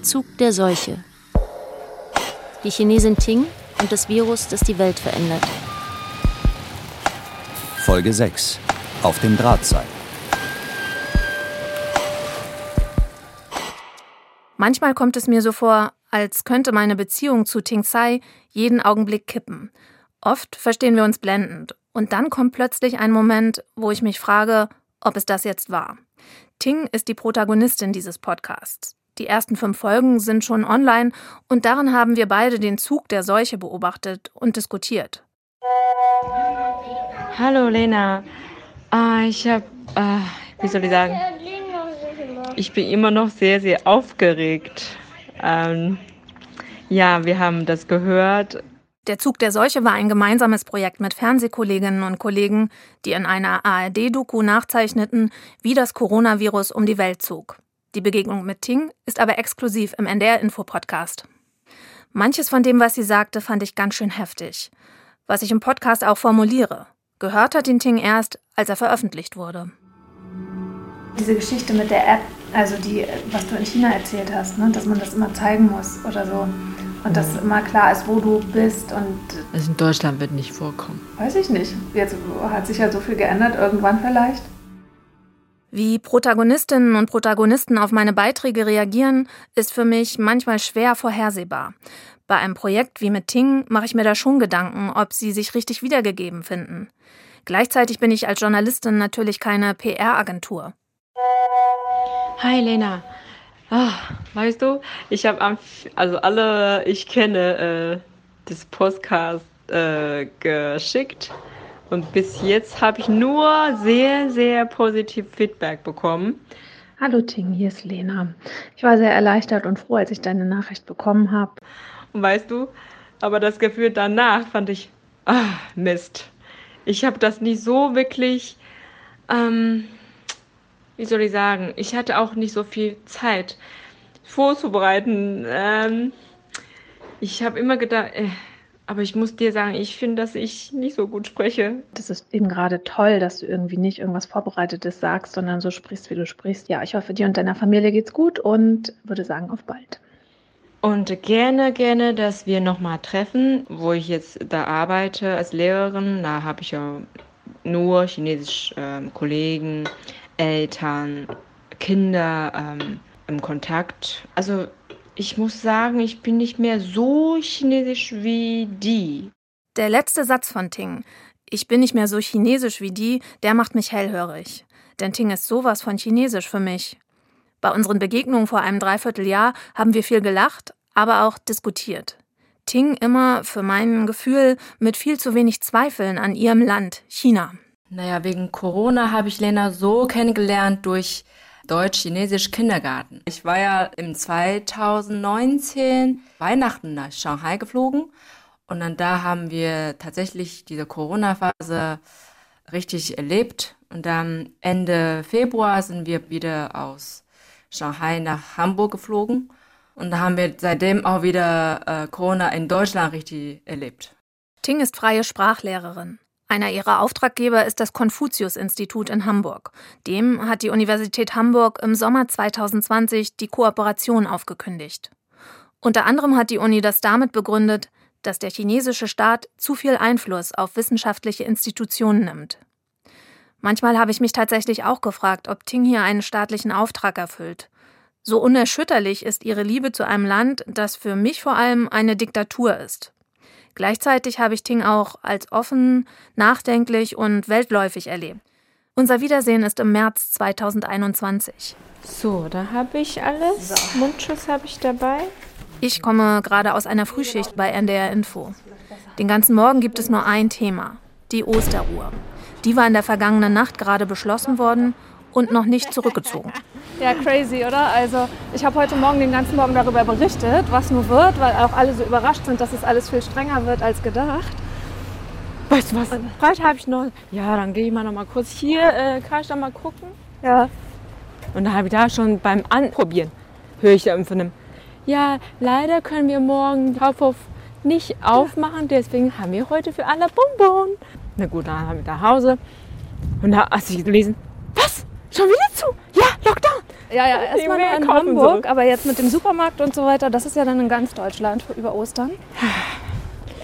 Der Zug der Seuche. Die Chinesin Ting und das Virus, das die Welt verändert. Folge 6. Auf dem Drahtseil. Manchmal kommt es mir so vor, als könnte meine Beziehung zu Ting Tsai jeden Augenblick kippen. Oft verstehen wir uns blendend. Und dann kommt plötzlich ein Moment, wo ich mich frage, ob es das jetzt war. Ting ist die Protagonistin dieses Podcasts. Die ersten fünf Folgen sind schon online und darin haben wir beide den Zug der Seuche beobachtet und diskutiert. Hallo Lena, ah, ich habe, ah, wie soll ich sagen, ich bin immer noch sehr, sehr aufgeregt. Ähm, ja, wir haben das gehört. Der Zug der Seuche war ein gemeinsames Projekt mit Fernsehkolleginnen und Kollegen, die in einer ARD-Doku nachzeichneten, wie das Coronavirus um die Welt zog. Die Begegnung mit Ting ist aber exklusiv im NDR-Info-Podcast. Manches von dem, was sie sagte, fand ich ganz schön heftig. Was ich im Podcast auch formuliere. Gehört hat ihn Ting erst, als er veröffentlicht wurde. Diese Geschichte mit der App, also die, was du in China erzählt hast, ne, dass man das immer zeigen muss oder so. Und dass immer klar ist, wo du bist und. Also in Deutschland wird nicht vorkommen. Weiß ich nicht. Jetzt hat sich ja so viel geändert, irgendwann vielleicht. Wie Protagonistinnen und Protagonisten auf meine Beiträge reagieren, ist für mich manchmal schwer vorhersehbar. Bei einem Projekt wie mit Ting mache ich mir da schon Gedanken, ob sie sich richtig wiedergegeben finden. Gleichzeitig bin ich als Journalistin natürlich keine PR-Agentur. Hi Lena. Ah, weißt du, ich habe also alle ich kenne äh, das Podcast äh, geschickt und bis jetzt habe ich nur sehr sehr positiv Feedback bekommen. Hallo Ting, hier ist Lena. Ich war sehr erleichtert und froh, als ich deine Nachricht bekommen habe. Und weißt du, aber das Gefühl danach fand ich, ah, Mist. Ich habe das nicht so wirklich ähm, wie soll ich sagen, ich hatte auch nicht so viel Zeit vorzubereiten. Ähm, ich habe immer gedacht, äh, aber ich muss dir sagen, ich finde, dass ich nicht so gut spreche. Das ist eben gerade toll, dass du irgendwie nicht irgendwas Vorbereitetes sagst, sondern so sprichst, wie du sprichst. Ja, ich hoffe, dir und deiner Familie geht's gut und würde sagen, auf bald. Und gerne, gerne, dass wir nochmal treffen, wo ich jetzt da arbeite als Lehrerin. Da habe ich ja nur chinesische äh, Kollegen, Eltern, Kinder ähm, im Kontakt. Also ich muss sagen, ich bin nicht mehr so chinesisch wie die. Der letzte Satz von Ting, ich bin nicht mehr so chinesisch wie die, der macht mich hellhörig. Denn Ting ist sowas von chinesisch für mich. Bei unseren Begegnungen vor einem Dreivierteljahr haben wir viel gelacht, aber auch diskutiert. Ting immer, für mein Gefühl, mit viel zu wenig Zweifeln an ihrem Land, China. Naja, wegen Corona habe ich Lena so kennengelernt durch Deutsch-Chinesisch Kindergarten. Ich war ja im 2019 Weihnachten nach Shanghai geflogen und dann da haben wir tatsächlich diese Corona-Phase richtig erlebt. Und dann Ende Februar sind wir wieder aus Shanghai nach Hamburg geflogen. Und da haben wir seitdem auch wieder äh, Corona in Deutschland richtig erlebt. Ting ist freie Sprachlehrerin. Einer ihrer Auftraggeber ist das Konfuzius-Institut in Hamburg. Dem hat die Universität Hamburg im Sommer 2020 die Kooperation aufgekündigt. Unter anderem hat die Uni das damit begründet, dass der chinesische Staat zu viel Einfluss auf wissenschaftliche Institutionen nimmt. Manchmal habe ich mich tatsächlich auch gefragt, ob Ting hier einen staatlichen Auftrag erfüllt. So unerschütterlich ist ihre Liebe zu einem Land, das für mich vor allem eine Diktatur ist. Gleichzeitig habe ich Ting auch als offen, nachdenklich und weltläufig erlebt. Unser Wiedersehen ist im März 2021. So, da habe ich alles. So. Mundschutz habe ich dabei. Ich komme gerade aus einer Frühschicht bei NDR Info. Den ganzen Morgen gibt es nur ein Thema, die Osterruhe. Die war in der vergangenen Nacht gerade beschlossen worden und noch nicht zurückgezogen. Ja, crazy, oder? Also ich habe heute Morgen den ganzen Morgen darüber berichtet, was nur wird, weil auch alle so überrascht sind, dass es alles viel strenger wird als gedacht. Weißt du was? Heute habe ich noch. Ja, dann gehe ich mal noch mal kurz hier. Äh, kann ich da mal gucken? Ja. Und dann habe ich da schon beim Anprobieren, höre ich da von einem. Ja, leider können wir morgen den Kaufhof nicht aufmachen, deswegen haben wir heute für alle Bonbon. Na gut, dann haben wir nach Hause. Und da hast du gelesen? Schon wieder zu? Ja, Lockdown. Ja, ja, erstmal Mehl in Hamburg, soll. aber jetzt mit dem Supermarkt und so weiter, das ist ja dann in ganz Deutschland über Ostern.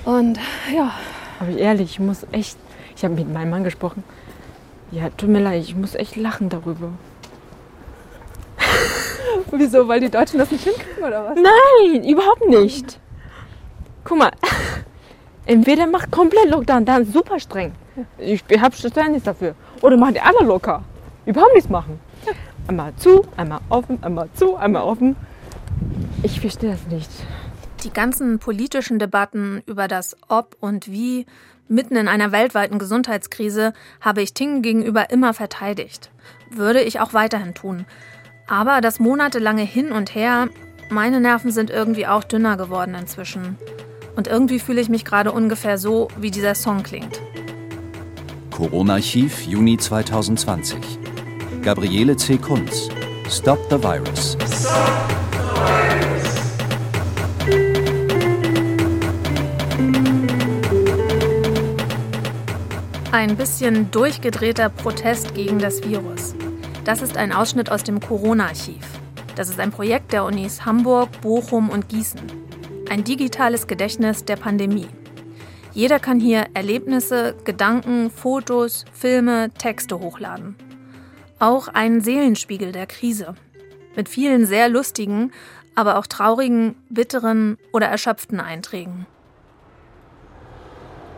Und ja, Aber ehrlich, ich muss echt. Ich habe mit meinem Mann gesprochen. Ja, tut mir leid, ich muss echt lachen darüber. wieso? Weil die Deutschen das nicht hinkriegen oder was? Nein, überhaupt nicht. Guck mal, entweder macht komplett Lockdown, dann super streng. Ich habe Verständnis dafür. Oder macht einmal locker. Überhaupt nichts machen. Einmal zu, einmal offen, einmal zu, einmal offen. Ich verstehe das nicht. Die ganzen politischen Debatten über das Ob und Wie mitten in einer weltweiten Gesundheitskrise habe ich Ting gegenüber immer verteidigt. Würde ich auch weiterhin tun. Aber das monatelange Hin und Her, meine Nerven sind irgendwie auch dünner geworden inzwischen. Und irgendwie fühle ich mich gerade ungefähr so, wie dieser Song klingt. Corona-Archiv, Juni 2020. Gabriele C. Kunz. Stop the Virus. Ein bisschen durchgedrehter Protest gegen das Virus. Das ist ein Ausschnitt aus dem Corona-Archiv. Das ist ein Projekt der Unis Hamburg, Bochum und Gießen. Ein digitales Gedächtnis der Pandemie. Jeder kann hier Erlebnisse, Gedanken, Fotos, Filme, Texte hochladen. Auch einen Seelenspiegel der Krise. Mit vielen sehr lustigen, aber auch traurigen, bitteren oder erschöpften Einträgen.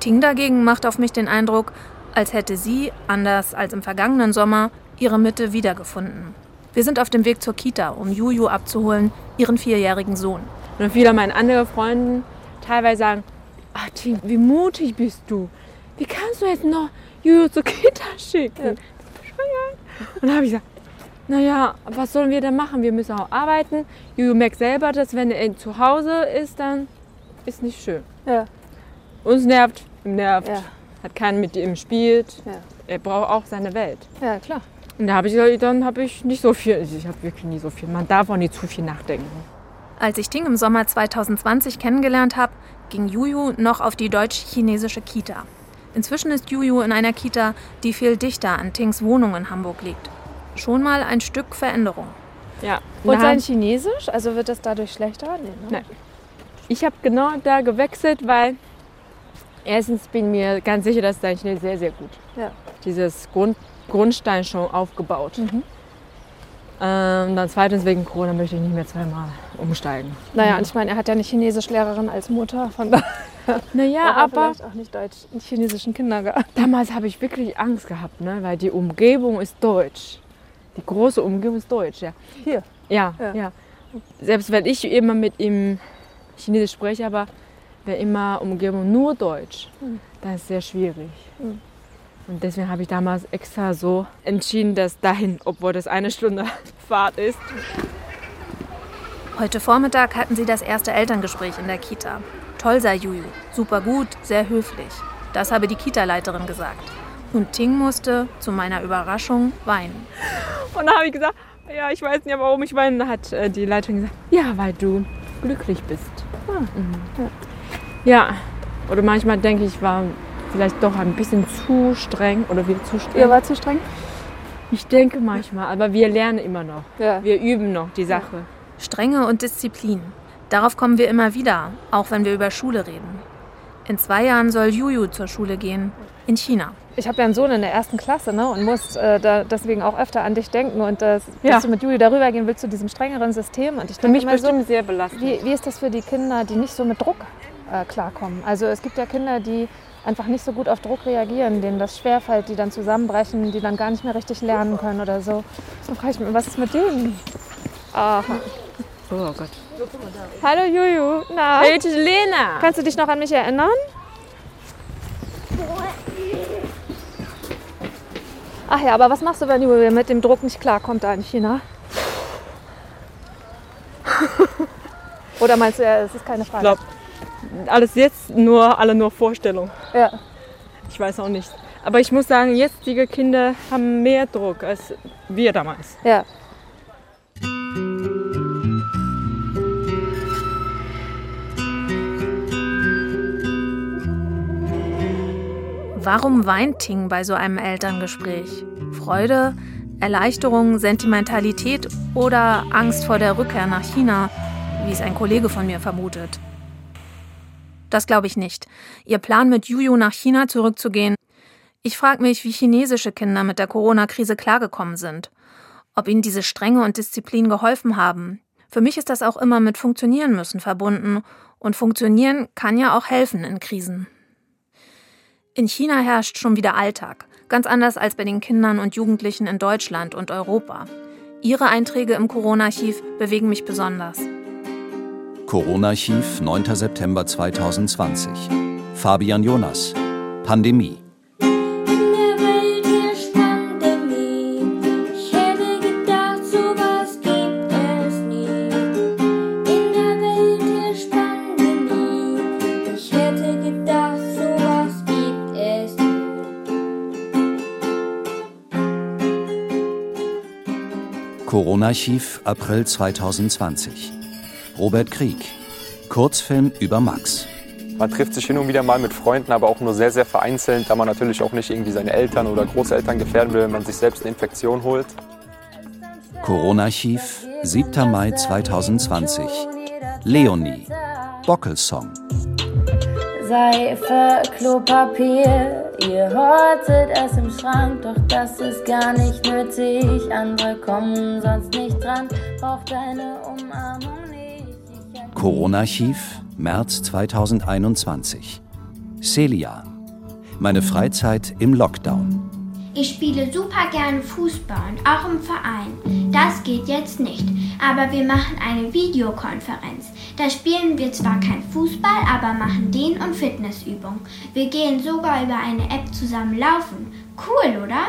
Ting dagegen macht auf mich den Eindruck, als hätte sie, anders als im vergangenen Sommer, ihre Mitte wiedergefunden. Wir sind auf dem Weg zur Kita, um Juju abzuholen, ihren vierjährigen Sohn. Und viele meiner anderen Freunde teilweise sagen, ach Tim, wie mutig bist du. Wie kannst du jetzt noch Juju zur Kita schicken? Und dann habe ich gesagt, naja, was sollen wir denn machen? Wir müssen auch arbeiten. Juju merkt selber, dass wenn er zu Hause ist, dann ist nicht schön. Ja. Uns nervt, ihm nervt. Ja. Hat keinen mit ihm spielt. Ja. Er braucht auch seine Welt. Ja, klar. Und da habe ich gesagt, dann habe ich nicht so viel, ich habe wirklich nie so viel. Man darf auch nicht zu viel nachdenken. Als ich Ting im Sommer 2020 kennengelernt habe, ging Juju noch auf die deutsch-chinesische Kita. Inzwischen ist Juju in einer Kita, die viel dichter an Tings Wohnung in Hamburg liegt. Schon mal ein Stück Veränderung. Ja. Und sein Chinesisch? Also wird das dadurch schlechter? Nee, ne? Nein. Ich habe genau da gewechselt, weil erstens bin mir ganz sicher, dass dein Chinesisch sehr, sehr gut. Ja. Dieses Grund, Grundstein schon aufgebaut. Mhm. Ähm, dann zweitens wegen Corona möchte ich nicht mehr zweimal umsteigen. Naja, und ich meine, er hat ja eine Chinesischlehrerin als Mutter, von daher Naja, er aber vielleicht auch nicht Deutsch in chinesischen Kindergarten. damals habe ich wirklich Angst gehabt, ne? weil die Umgebung ist deutsch. Die große Umgebung ist deutsch, ja. Hier. Ja, Ja. ja. Selbst wenn ich immer mit ihm Chinesisch spreche, aber wenn immer Umgebung nur Deutsch, dann ist es sehr schwierig. Mhm. Und deswegen habe ich damals extra so entschieden, dass dahin, obwohl das eine Stunde Fahrt ist. Heute Vormittag hatten sie das erste Elterngespräch in der Kita. Toll sei Juju, super gut, sehr höflich. Das habe die Kita-Leiterin gesagt. Und Ting musste, zu meiner Überraschung, weinen. Und dann habe ich gesagt, ja, ich weiß nicht, warum ich weine. Dann hat äh, die Leiterin gesagt, ja, weil du glücklich bist. Mhm. Ja, oder manchmal denke ich, ich war vielleicht doch ein bisschen zu streng oder wir zu streng. Ihr war zu streng? Ich denke manchmal, aber wir lernen immer noch. Ja. Wir üben noch die Sache. Strenge und Disziplin. Darauf kommen wir immer wieder, auch wenn wir über Schule reden. In zwei Jahren soll Juju zur Schule gehen. In China. Ich habe ja einen Sohn in der ersten Klasse ne, und muss äh, da deswegen auch öfter an dich denken und das, Ja. dass du mit Juli darüber gehen willst zu diesem strengeren System. Und ich Für mich immer so, bestimmt sehr belastend. wie, wie ist das für die Kinder, die nicht so mit Druck äh, klarkommen? Also es gibt ja Kinder, die einfach nicht so gut auf Druck reagieren, denen das schwerfällt, die dann zusammenbrechen, die dann gar nicht mehr richtig lernen können oder so. So frage ich mich, was ist mit denen? Ach. Oh Gott. Hallo Juju, na? Hey, Lena! Kannst du dich noch an mich erinnern? Ach ja, aber was machst du, wenn Julia mit dem Druck nicht klarkommt da in China? Oder meinst du, ja, es ist keine Frage? glaub- Alles jetzt nur, alle nur Vorstellung. Ja. Ich weiß auch nicht. Aber ich muss sagen, jetzige Kinder haben mehr Druck als wir damals. ja. Warum weint Ting bei so einem Elterngespräch? Freude? Erleichterung, Sentimentalität oder Angst vor der Rückkehr nach China, wie es ein Kollege von mir vermutet. Das glaube ich nicht. Ihr Plan mit Juju nach China zurückzugehen. Ich frage mich, wie chinesische Kinder mit der Corona-Krise klargekommen sind. Ob ihnen diese Strenge und Disziplin geholfen haben. Für mich ist das auch immer mit Funktionieren müssen verbunden. Und funktionieren kann ja auch helfen in Krisen. In China herrscht schon wieder Alltag. Ganz anders als bei den Kindern und Jugendlichen in Deutschland und Europa. Ihre Einträge im Corona-Archiv bewegen mich besonders. Corona-Archiv, 9. September 2020. Fabian Jonas. Pandemie. Corona-Archiv, April 2020. Robert Krieg. Kurzfilm über Max. Man trifft sich hin und wieder mal mit Freunden, aber auch nur sehr, sehr vereinzelt, da man natürlich auch nicht irgendwie seine Eltern oder Großeltern gefährden will, wenn man sich selbst eine Infektion holt. Corona-Archiv, 7. Mai 2020. Leonie. Bockelsong. Seife, Klopapier, Ihr hortet es im Schrank, doch das ist gar nicht nötig. Andere kommen sonst nicht dran, braucht eine Umarmung nicht. Corona-Archiv, März 2021. Celia. Meine Freizeit im Lockdown. Ich spiele super gerne Fußball und auch im Verein. Das geht jetzt nicht, aber wir machen eine Videokonferenz. Da spielen wir zwar kein Fußball, aber machen Dehn- und Fitnessübungen. Wir gehen sogar über eine App zusammen laufen. Cool, oder?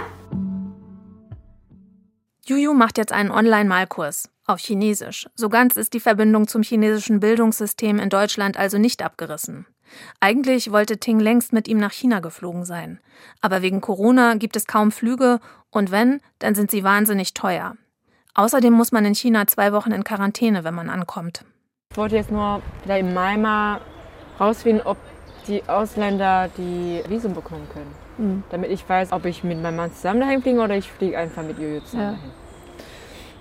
Juju macht jetzt einen Online-Malkurs auf Chinesisch. So ganz ist die Verbindung zum chinesischen Bildungssystem in Deutschland also nicht abgerissen. Eigentlich wollte Ting längst mit ihm nach China geflogen sein. Aber wegen Corona gibt es kaum Flüge und wenn, dann sind sie wahnsinnig teuer. Außerdem muss man in China zwei Wochen in Quarantäne, wenn man ankommt. Ich wollte jetzt nur vielleicht im Mai mal rausfinden, ob die Ausländer die Visum bekommen können. Mhm. Damit ich weiß, ob ich mit meinem Mann zusammen dahin fliege oder ich fliege einfach mit Jojo zusammen ja. dahin.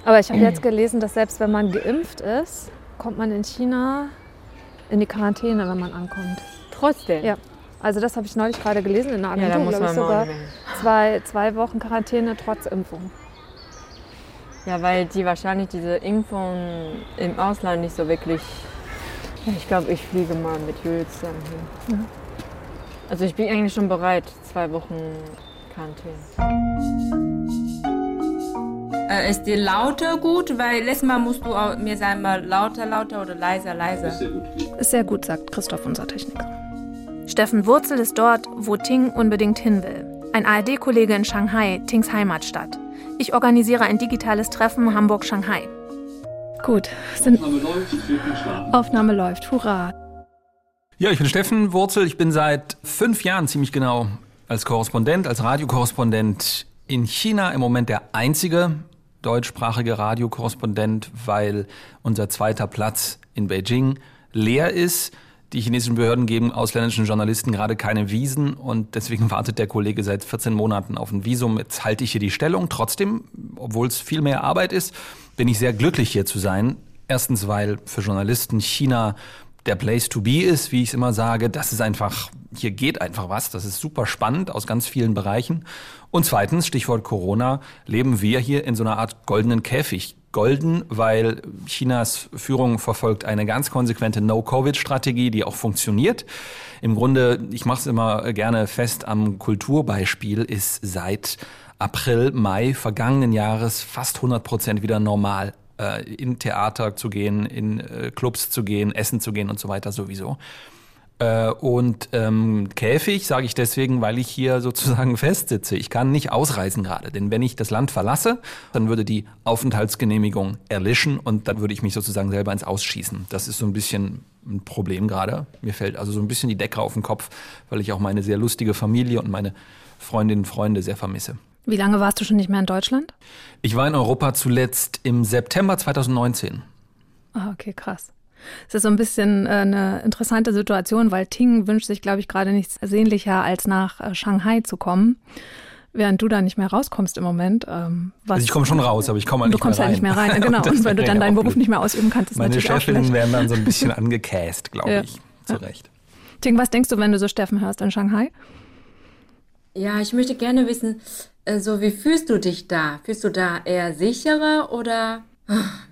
Aber ich habe jetzt gelesen, dass selbst wenn man geimpft ist, kommt man in China in die Quarantäne, wenn man ankommt. Trotzdem? Ja. Also das habe ich neulich gerade gelesen in der Agentur, ja, glaube ich sogar. Zwei, zwei Wochen Quarantäne trotz Impfung. Ja, weil die wahrscheinlich diese Impfung im Ausland nicht so wirklich. Ich glaube, ich fliege mal mit Jules zusammen hin. Mhm. Also ich bin eigentlich schon bereit, zwei Wochen Quarantäne. Äh, ist die Laute gut? Weil letztes Mal musst du mir sagen, mal lauter, lauter oder leiser, leiser. Ist sehr gut. Ist sehr gut, sagt Christoph, unser Techniker. Steffen Wurzel ist dort, wo Ting unbedingt hin will. Ein ARD-Kollege in Shanghai, Tings Heimatstadt. Ich organisiere ein digitales Treffen Hamburg-Shanghai. Gut, sind Aufnahme läuft, Aufnahme läuft, hurra. Ja, ich bin Steffen Wurzel. Ich bin seit fünf Jahren ziemlich genau als Korrespondent, als Radiokorrespondent in China im Moment der einzige deutschsprachige Radiokorrespondent, weil unser zweiter Platz in Beijing leer ist. Die chinesischen Behörden geben ausländischen Journalisten gerade keine Visen und deswegen wartet der Kollege seit 14 Monaten auf ein Visum. Jetzt halte ich hier die Stellung. Trotzdem, obwohl es viel mehr Arbeit ist, bin ich sehr glücklich hier zu sein. Erstens, weil für Journalisten China der Place to be ist, wie ich es immer sage. Das ist einfach, hier geht einfach was. Das ist super spannend aus ganz vielen Bereichen. Und zweitens, Stichwort Corona, leben wir hier in so einer Art goldenen Käfig. Golden, weil Chinas Führung verfolgt eine ganz konsequente No-Covid-Strategie, die auch funktioniert. Im Grunde, ich mache es immer gerne fest am Kulturbeispiel, ist seit April, Mai vergangenen Jahres fast 100 Prozent wieder normal äh, in Theater zu gehen, in äh, Clubs zu gehen, essen zu gehen und so weiter sowieso. Äh, und ähm, Käfig sage ich deswegen, weil ich hier sozusagen festsitze. Ich kann nicht ausreisen gerade, denn wenn ich das Land verlasse, dann würde die Aufenthaltsgenehmigung erlischen und dann würde ich mich sozusagen selber ins Ausschießen. Das ist so ein bisschen ein Problem gerade. Mir fällt also so ein bisschen die Decke auf den Kopf, weil ich auch meine sehr lustige Familie und meine Freundinnen und Freunde sehr vermisse. Wie lange warst du schon nicht mehr in Deutschland? Ich war in Europa zuletzt im September 2019. Ah, okay, krass. Es ist so ein bisschen äh, eine interessante Situation, weil Ting wünscht sich, glaube ich, gerade nichts sehnlicher, als nach äh, Shanghai zu kommen. während du da nicht mehr rauskommst im Moment. Ähm, was also ich komme schon raus, aber ich komme halt du nicht mehr rein. Du kommst halt nicht mehr rein, genau. und, und wenn du dann deinen Beruf nicht mehr ausüben kannst, ist Meine natürlich Chefinnen werden dann so ein bisschen angekäst, glaube ja. ich. Zu ja. Recht. Ting, was denkst du, wenn du so Steffen hörst in Shanghai? Ja, ich möchte gerne wissen, so wie fühlst du dich da? Fühlst du da eher sicherer oder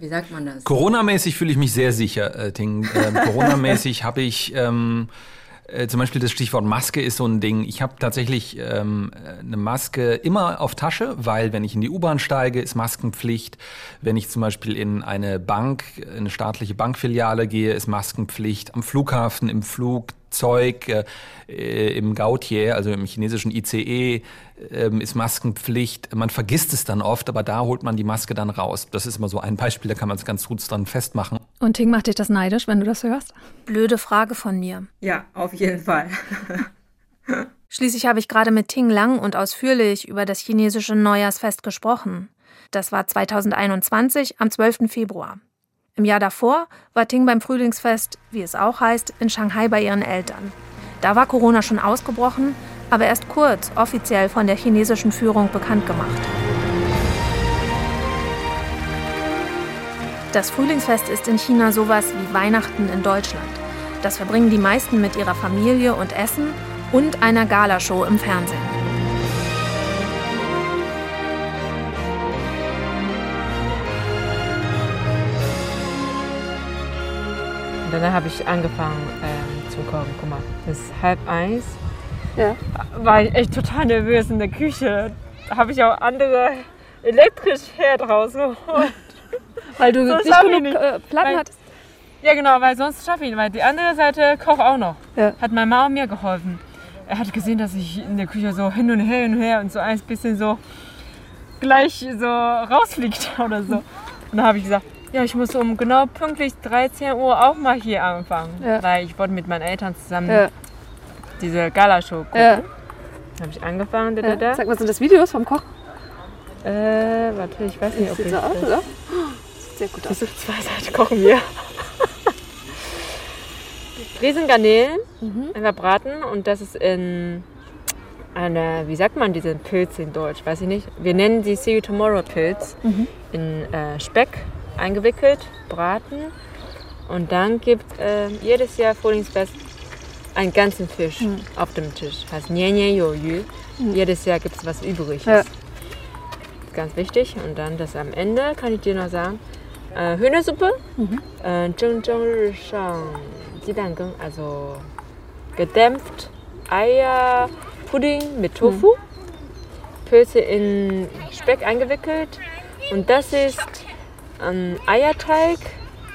wie sagt man das? Corona-mäßig fühle ich mich sehr sicher, äh, Ting. Äh, Corona-mäßig habe ich ähm, äh, zum Beispiel das Stichwort Maske ist so ein Ding. Ich habe tatsächlich ähm, eine Maske immer auf Tasche, weil wenn ich in die U-Bahn steige, ist Maskenpflicht. Wenn ich zum Beispiel in eine Bank, eine staatliche Bankfiliale gehe, ist Maskenpflicht. Am Flughafen, im Flugzeug, äh, im Gautier, also im chinesischen ICE, äh, ist Maskenpflicht. Man vergisst es dann oft, aber da holt man die Maske dann raus. Das ist immer so ein Beispiel, da kann man es ganz gut dran festmachen. Und Ting, macht dich das neidisch, wenn du das hörst? Blöde Frage von mir. Ja, auf jeden Fall. Schließlich habe ich gerade mit Ting lang und ausführlich über das chinesische Neujahrsfest gesprochen. Das war 2021 am 12. Februar. Im Jahr davor war Ting beim Frühlingsfest, wie es auch heißt, in Shanghai bei ihren Eltern. Da war Corona schon ausgebrochen, aber erst kurz offiziell von der chinesischen Führung bekannt gemacht. Das Frühlingsfest ist in China sowas wie Weihnachten in Deutschland. Das verbringen die meisten mit ihrer Familie und Essen und einer Galashow im Fernsehen. Danach habe ich angefangen ähm, zu kochen. Guck mal, bis halb eins ja. war ich echt total nervös in der Küche. Da habe ich auch andere elektrisch Herd rausgeholt. Weil du sonst nicht genug nicht. Äh, Platten weil, hattest? Ja, genau, weil sonst schaffe ich ihn. Weil die andere Seite kocht auch noch. Ja. Hat meine Mama mir geholfen. Er hat gesehen, dass ich in der Küche so hin und her und her und so ein bisschen so gleich so rausfliegt oder so. Und dann habe ich gesagt, ja, ich muss um genau pünktlich 13 Uhr auch mal hier anfangen. Ja. Weil ich wollte mit meinen Eltern zusammen ja. diese Galashow gucken. Ja. Dann habe ich angefangen. Da, da, da. Sag mal, sind das Videos vom Koch? Äh, warte, ich weiß nicht, ob Sieht ich so aus, das- oder? Sehr gut aus. Diese zwei Seiten kochen wir. Riesengarnelen einfach braten und das ist in eine, wie sagt man diesen Pilz in Deutsch, weiß ich nicht. Wir nennen die See You Tomorrow Pilz in äh, Speck eingewickelt, braten und dann gibt äh, jedes Jahr Frühlingsfest einen ganzen Fisch auf dem Tisch. Heißt Nian Nian You Yu. Jedes Jahr gibt es was Übriges. Ja. Ganz wichtig. Und dann das am Ende kann ich dir noch sagen. Äh, Hühnersuppe, äh, Zheng Zheng Ri Shang, Jidangang, also gedämpft, Eierpudding mit Tofu, Pilze in Speck eingewickelt und das ist ein Eierteig,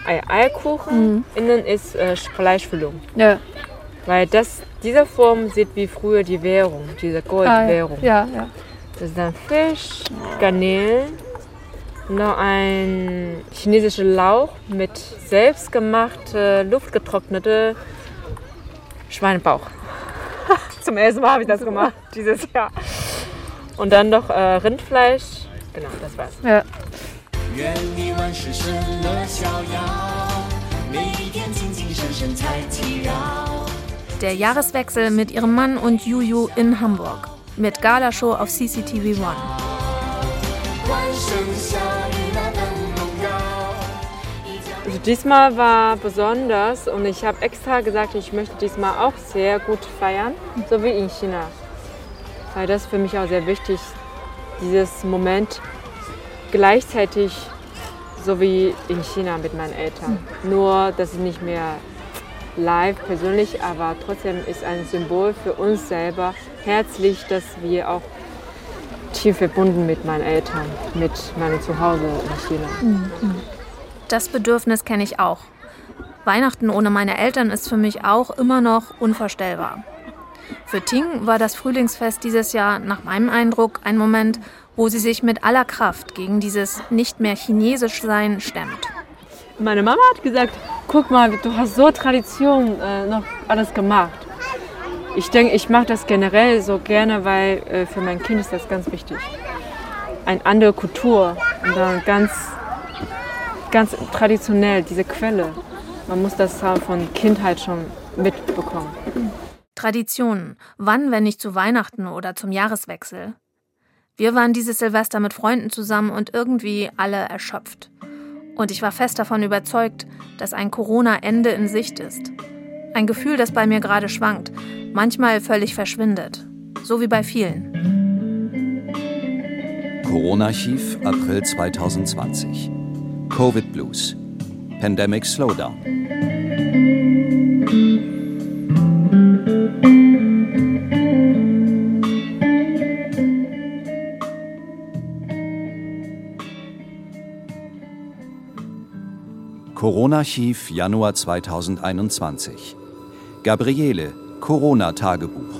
Ei- Eierkuchen, innen ist äh, Fleischfüllung. Ja. Weil das, diese Form sieht wie früher die Währung, diese Goldwährung. Ah, ja, ja. Das ist dann Fisch, Garnelen, noch ein chinesischer Lauch mit selbstgemachte, luftgetrocknete Schweinebauch. Zum ersten Mal habe ich das gemacht dieses Jahr. Und dann noch äh, Rindfleisch. Genau, das war's. Ja. 愿你万事顺乐逍遥，每一天精精神神才体绕。 Der Jahreswechsel mit ihrem Mann und Juju in Hamburg. Mit Galashow auf CCTV One. 欢声笑语那灯笼高。 Also diesmal war besonders und ich habe extra gesagt, ich möchte diesmal auch sehr gut feiern, so wie in China. Weil das für mich auch sehr wichtig, dieses Moment gleichzeitig so wie in China mit meinen Eltern. Nur, das ist nicht mehr live persönlich, aber trotzdem ist ein Symbol für uns selber herzlich, dass wir auch tief verbunden mit meinen Eltern, mit meinem Zuhause in China. Das Bedürfnis kenne ich auch. Weihnachten ohne meine Eltern ist für mich auch immer noch unvorstellbar. Für Ting war das Frühlingsfest dieses Jahr nach meinem Eindruck ein Moment, wo sie sich mit aller Kraft gegen dieses nicht mehr chinesisch sein stemmt. Meine Mama hat gesagt, guck mal, du hast so Tradition äh, noch alles gemacht. Ich denke, ich mache das generell so gerne, weil äh, für mein Kind ist das ganz wichtig. Eine andere Kultur und dann ganz, ganz traditionell, diese Quelle. Man muss das von Kindheit schon mitbekommen. Traditionen. Wann, wenn nicht zu Weihnachten oder zum Jahreswechsel? Wir waren dieses Silvester mit Freunden zusammen und irgendwie alle erschöpft. Und ich war fest davon überzeugt, dass ein Corona-Ende in Sicht ist. Ein Gefühl, das bei mir gerade schwankt, manchmal völlig verschwindet. So wie bei vielen. Corona-Archiv, April 2020. Covid Blues. Pandemic Slowdown. Corona-Archiv, Januar 2021. Gabriele, Corona-Tagebuch.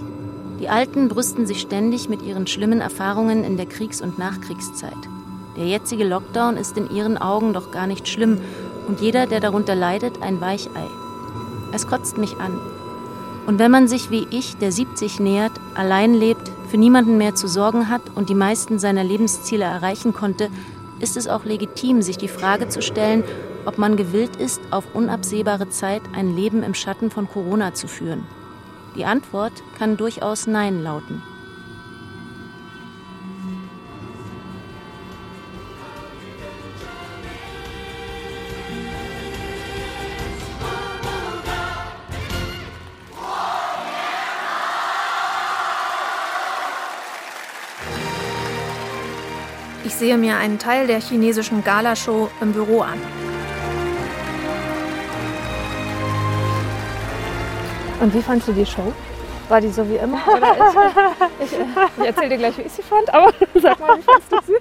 Die Alten brüsten sich ständig mit ihren schlimmen Erfahrungen in der Kriegs- und Nachkriegszeit. Der jetzige Lockdown ist in ihren Augen doch gar nicht schlimm und jeder, der darunter leidet, ein Weichei. Es kotzt mich an. Und wenn man sich wie ich, der 70 nähert, allein lebt, für niemanden mehr zu sorgen hat und die meisten seiner Lebensziele erreichen konnte, ist es auch legitim, sich die Frage zu stellen, ob man gewillt ist, auf unabsehbare Zeit ein Leben im Schatten von Corona zu führen. Die Antwort kann durchaus Nein lauten. Ich sehe mir einen Teil der chinesischen Galashow im Büro an. Und wie fandst du die Show? War die so wie immer? Oder ich, ich, ich erzähle dir gleich, wie ich sie fand, aber sag mal, wie fandst du sie?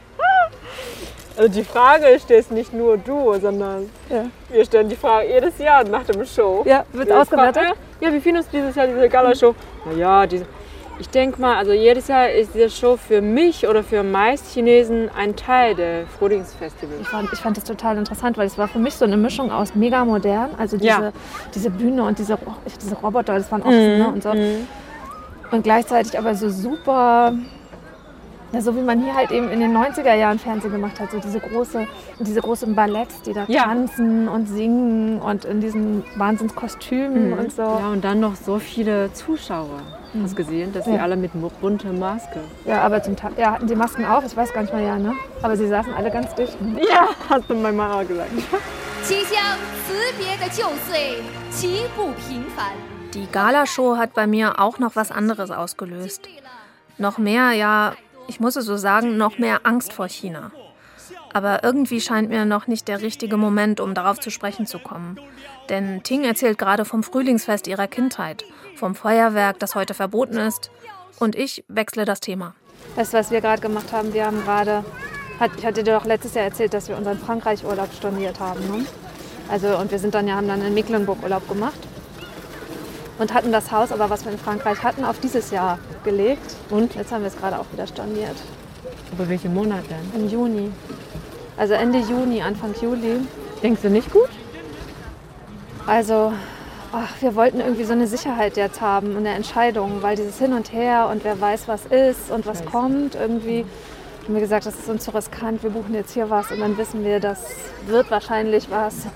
Also die Frage stellst nicht nur du, sondern Ja. wir stellen die Frage jedes Jahr nach dem Show. Ja, wird Wir ausgewertet? fragen, Ja, wie findest du dieses Jahr diese Gala-Show? Naja, diese, ich denke mal, also jedes Jahr ist diese Show für mich oder für meist Chinesen ein Teil der Frühlingsfestivals. Ich fand, ich fand das total interessant, weil es war für mich so eine Mischung aus mega modern, also diese, Ja. diese Bühne und diese, diese Roboter, das waren auch Mhm, ne, und so. Und gleichzeitig aber so super, ja, so wie man hier halt eben in den 90er Jahren Fernsehen gemacht hat, so diese große, diese großen Balletts, die da Ja. tanzen und singen und in diesen Wahnsinnskostümen Mhm. und so. Ja, und dann noch so viele Zuschauer. Hast gesehen, dass ja. alle mit bunter Maske. Ja, aber zum Teil ja, hatten die Masken auf, ich weiß gar nicht mehr, ja, ne? Aber sie saßen alle ganz dicht. Ja, hast du meinem Mann auch gesagt. Die Galashow hat bei mir auch noch was anderes ausgelöst. Noch mehr, ja, ich muss es so sagen, noch mehr Angst vor China. Aber irgendwie scheint mir noch nicht der richtige Moment, um darauf zu sprechen zu kommen. Denn Ting erzählt gerade vom Frühlingsfest ihrer Kindheit vom Feuerwerk, das heute verboten ist. Und ich wechsle das Thema. Du, was wir gerade gemacht haben? Wir haben gerade, hat, ich hatte dir doch letztes Jahr erzählt, dass wir unseren Frankreich-Urlaub storniert haben. Ne? Also, und wir sind dann ja, haben dann in Mecklenburg Urlaub gemacht und hatten das Haus, aber was wir in Frankreich hatten, auf dieses Jahr gelegt. Und jetzt haben wir es gerade auch wieder storniert. Aber welche Monat denn? Im Juni. Also Ende Juni, Anfang Juli. Denkst du nicht gut? Also, ach, wir wollten irgendwie so eine Sicherheit jetzt haben in der Entscheidung, weil dieses Hin und Her und wer weiß, was ist und was kommt, irgendwie haben wir gesagt, das ist uns zu riskant, wir buchen jetzt hier was und dann wissen wir, das wird wahrscheinlich was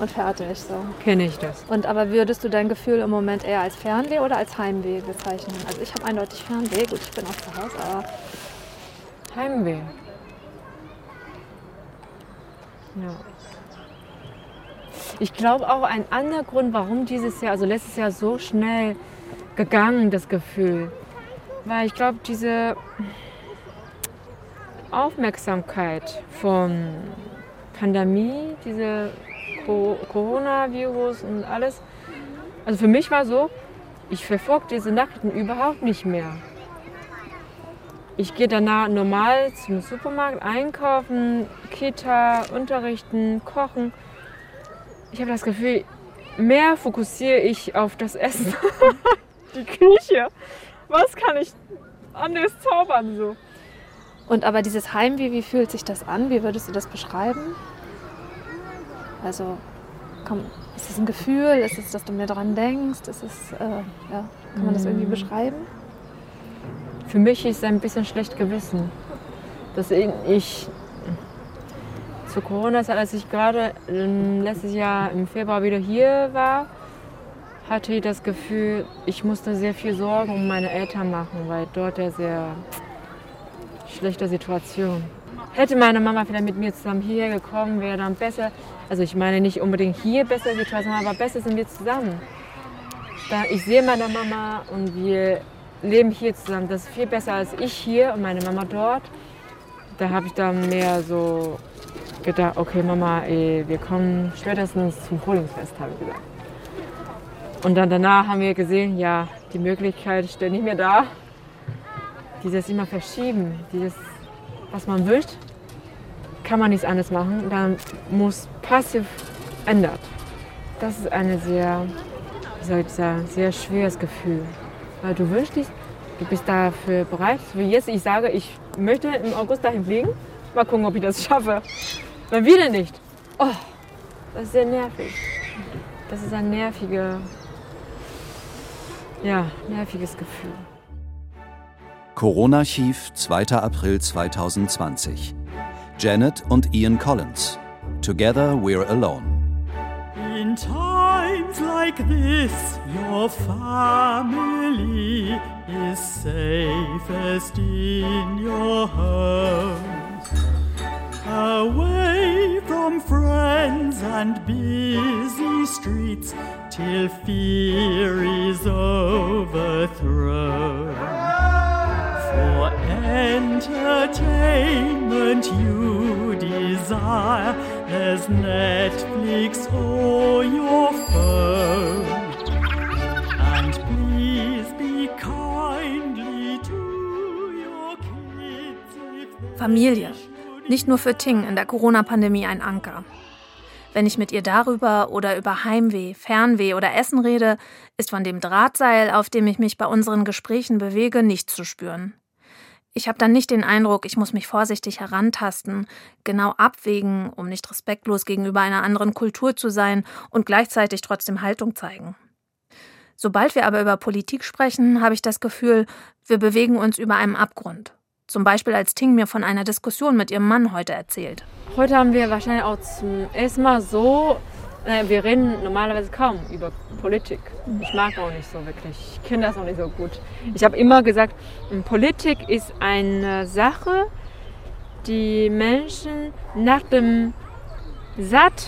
und fertig. So. Kenne ich das. Und aber würdest du dein Gefühl im Moment eher als Fernweh oder als Heimweh bezeichnen? Also ich habe eindeutig Fernweh, gut, ich bin auch zu Hause, aber Heimweh. Ja. Ich glaube auch ein anderer Grund, warum dieses Jahr, also letztes Jahr so schnell gegangen, das Gefühl. Weil ich glaube, diese Aufmerksamkeit von Pandemie, diese Co Coronavirus und alles. Also für mich war so, ich verfolge diese Nachrichten überhaupt nicht mehr. Ich gehe danach normal zum Supermarkt einkaufen, Kita, unterrichten, kochen. Ich habe das Gefühl, mehr fokussiere ich auf das Essen. Die Küche. Was kann ich anderes zaubern so? Und aber dieses Heimweh, wie fühlt sich das an? Wie würdest du das beschreiben? Also, komm, ist es ein Gefühl? Ist es, dass du mehr dran denkst? Ist es, äh, ja, kann man das irgendwie Mm. beschreiben? Für mich ist es ein bisschen schlecht Gewissen, dass ich zu Corona-Zeit, als ich gerade ähm, letztes Jahr im Februar wieder hier war, hatte ich das Gefühl, ich musste sehr viel Sorgen um meine Eltern machen, weil dort ja sehr schlechte Situation. Hätte meine Mama vielleicht mit mir zusammen hierher gekommen, wäre dann besser. Also ich meine nicht unbedingt hier bessere Situation, aber besser sind wir zusammen. Da ich sehe meine Mama und wir leben hier zusammen. Das ist viel besser als ich hier und meine Mama dort. Da habe ich dann mehr so gedacht, okay Mama, ey, wir kommen spätestens zum Frühlingsfest, habe ich gesagt. Und dann danach haben wir gesehen, ja, die Möglichkeit steht nicht mehr da. Dieses immer verschieben, dieses, was man wünscht, kann man nichts anderes machen. Dann muss passiv ändert. Das ist ein sehr, sehr schweres Gefühl. Weil du wünschst dich, du bist dafür bereit. Wie jetzt, ich sage, ich möchte im August dahin fliegen. Mal gucken, ob ich das schaffe. Dann wieder nicht. Oh, das ist sehr nervig. Das ist ein nerviger, ja, nerviges Gefühl. Corona-Archiv, 2. April 2020. Janet und Ian Collins. Together We're Alone. In times like this, your family is safest in your homes. Away from friends and busy streets till fear is overthrown. For entertainment you desire, there's Netflix or your phone. And please be kindly to your kids Familie. Nicht nur für Ting in der Corona-Pandemie ein Anker. Wenn ich mit ihr darüber oder über Heimweh, Fernweh oder Essen rede, ist von dem Drahtseil, auf dem ich mich bei unseren Gesprächen bewege, nichts zu spüren. Ich habe dann nicht den Eindruck, ich muss mich vorsichtig herantasten, genau abwägen, um nicht respektlos gegenüber einer anderen Kultur zu sein und gleichzeitig trotzdem Haltung zeigen. Sobald wir aber über Politik sprechen, habe ich das Gefühl, wir bewegen uns über einem Abgrund. Zum Beispiel als Ting mir von einer Diskussion mit ihrem Mann heute erzählt. Heute haben wir wahrscheinlich auch zum ersten Mal so, äh, wir reden normalerweise kaum über Politik. Ich mag auch nicht so wirklich, ich kenne das auch nicht so gut. Ich habe immer gesagt, Politik ist eine Sache, die Menschen nach dem Satt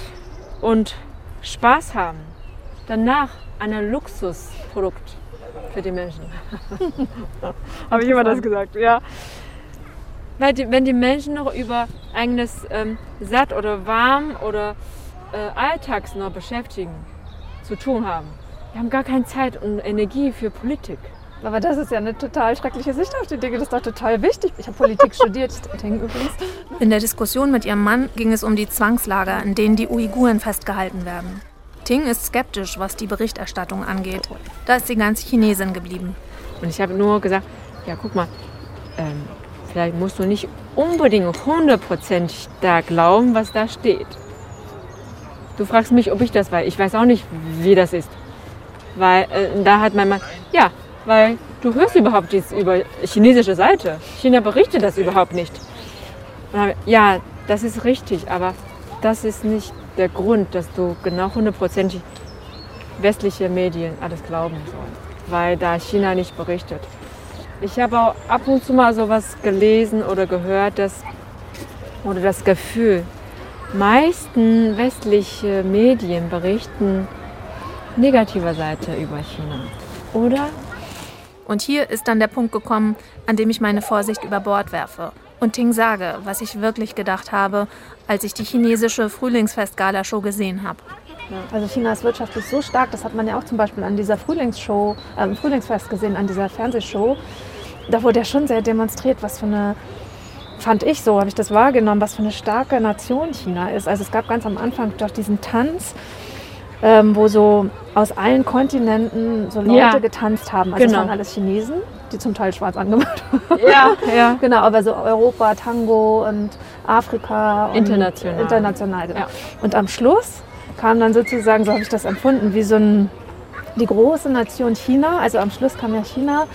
und Spaß haben. Danach ein Luxusprodukt für die Menschen. habe ich immer das gesagt, ja. Weil die, wenn die Menschen noch über eigenes ähm, Satt oder warm oder äh, Alltags noch beschäftigen, zu tun haben. Wir haben gar keine Zeit und Energie für Politik. Aber das ist ja eine total schreckliche Sicht auf die Dinge. Das ist doch total wichtig. Ich habe Politik studiert, Ting übrigens. In der Diskussion mit ihrem Mann ging es um die Zwangslager, in denen die Uiguren festgehalten werden. Ting ist skeptisch, was die Berichterstattung angeht. Da ist sie ganz Chinesin geblieben. Und ich habe nur gesagt, ja guck mal, ähm, vielleicht musst du nicht unbedingt hundertprozentig da glauben, was da steht. Du fragst mich, ob ich das weiß. Ich weiß auch nicht, wie das ist. Weil äh, da hat mein Mann, ja, weil du hörst überhaupt nichts über chinesische Seite. China berichtet das überhaupt nicht. Ja, das ist richtig, aber das ist nicht der Grund, dass du genau hundertprozentig westliche Medien alles glauben sollst, weil da China nicht berichtet. Ich habe auch ab und zu mal sowas gelesen oder gehört, dass, oder das Gefühl, meisten westliche Medien berichten negativer Seite über China. Oder? Und hier ist dann der Punkt gekommen, an dem ich meine Vorsicht über Bord werfe und Ting sage, was ich wirklich gedacht habe, als ich die chinesische Frühlingsfest-Gala-Show gesehen habe. Also China ist wirtschaftlich so stark, das hat man ja auch zum Beispiel an dieser Frühlingsshow, äh, Frühlingsfest gesehen, an dieser Fernsehshow. Da wurde ja schon sehr demonstriert, was für eine, fand ich so, habe ich das wahrgenommen, was für eine starke Nation China ist. Also es gab ganz am Anfang doch diesen Tanz, ähm, wo so aus allen Kontinenten so Leute Ja. getanzt haben. Also Genau. es waren alles Chinesen, die zum Teil schwarz angemalt waren. Ja, ja. Genau, aber so Europa, Tango und Afrika. Und International. International, genau. Ja. Und am Schluss kam dann sozusagen, so habe ich das empfunden, wie so ein, die große Nation China. Also am Schluss kam ja China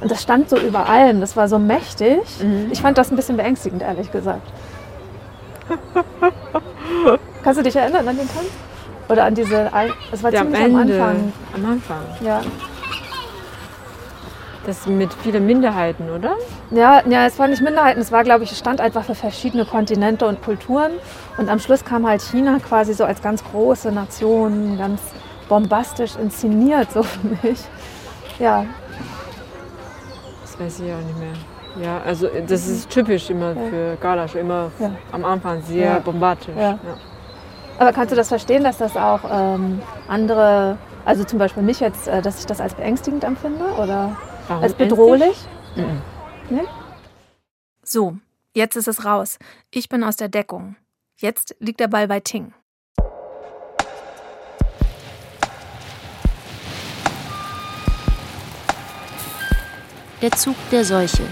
und das stand so über allem. Das war so mächtig. Mhm. Ich fand das ein bisschen beängstigend, ehrlich gesagt. Kannst du dich erinnern an den Tanz? Oder an diese, es war Ja, am ziemlich am Ende. Anfang. Am Anfang. Ja. Das mit vielen Minderheiten, oder? Ja, ja, es war nicht Minderheiten, es war, glaube ich, stand einfach für verschiedene Kontinente und Kulturen. Und am Schluss kam halt China quasi so als ganz große Nation, ganz bombastisch inszeniert, so für mich. Ja. Das weiß ich auch nicht mehr. Ja, also das ist typisch immer Ja. für Galasch, immer Ja. am Anfang sehr bombastisch. Aber kannst du das verstehen, dass das auch ähm, andere, also zum Beispiel mich jetzt, äh, dass ich das als beängstigend empfinde oder Warum als bedrohlich? Mhm. Nee? So, jetzt ist es raus. Ich bin aus der Deckung. Jetzt liegt der Ball bei Ting. Der Zug der Seuche.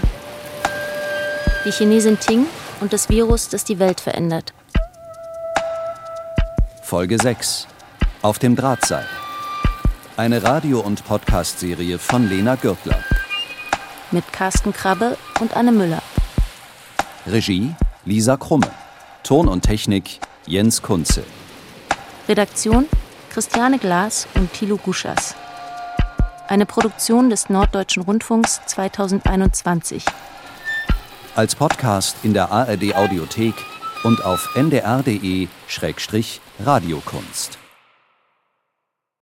Die Chinesin Ting und das Virus, das die Welt verändert. Folge 6. Auf dem Drahtseil. Eine Radio- und Podcast-Serie von Lena Gürtler. Mit Carsten Krabbe und Anne Müller. Regie Lisa Krumme. Ton und Technik Jens Kunze. Redaktion Christiane Glas und Thilo Guschas. Eine Produktion des Norddeutschen Rundfunks 2021. Als Podcast in der ARD Audiothek und auf ndr.de-radiokunst.